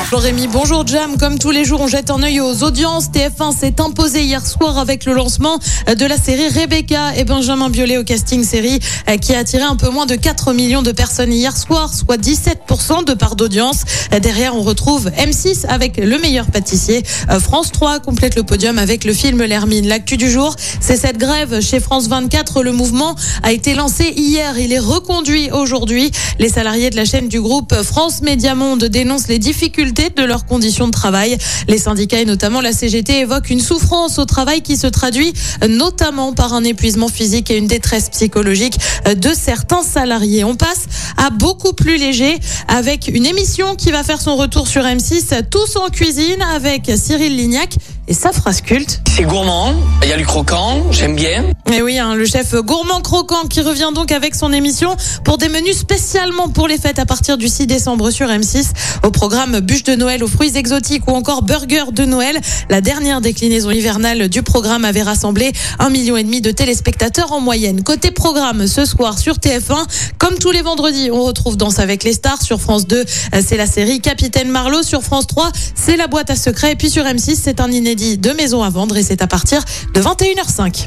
Bonjour Rémi, bonjour Jam. Comme tous les jours, on jette un œil aux audiences. TF1 s'est imposé hier soir avec le lancement de la série Rebecca et Benjamin Biolay au casting série euh, qui a attiré un peu moins de 4 millions de personnes hier soir, soit 17% de part d'audience. Euh, Derrière, on retrouve M6 avec le meilleur pâtissier. Euh, France 3 complète le podium avec le film L'Hermine. L'actu du jour, c'est cette grève chez France 24. Le mouvement a été lancé hier. Il est reconduit aujourd'hui. Les salariés de la chaîne du groupe France Média Monde dénoncent les difficultés de leurs conditions de travail. Les syndicats et notamment la CGT évoquent une souffrance au travail qui se traduit notamment par un épuisement physique et une détresse psychologique de certains salariés. On passe à beaucoup plus léger avec une émission qui va faire son retour sur M6, Tous en cuisine avec Cyril Lignac et sa phrase culte. C'est gourmand, il y a du croquant, j'aime bien. Et oui, hein, le chef gourmand croquant qui revient donc avec son émission pour des menus spécialement pour les fêtes à partir du 6 décembre sur M6. Au programme bûche de Noël aux fruits exotiques ou encore burger de Noël. La dernière déclinaison hivernale du programme avait rassemblé un million et demi de téléspectateurs en moyenne. Côté programme, ce soir sur TF1, comme tous les vendredis, on retrouve Danse avec les stars. Sur France 2, c'est la série Capitaine Marlowe. Sur France 3, c'est la boîte à secrets. Et puis sur M6, c'est un inédit de maison à vendre et c'est à partir de 21h05.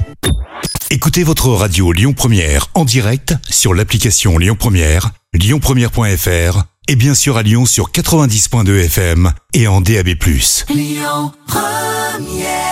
Écoutez votre radio Lyon Première en direct sur l'application Lyon Première, lyonpremière.fr et bien sûr à Lyon sur 90.2 FM et en DAB+. Lyon Première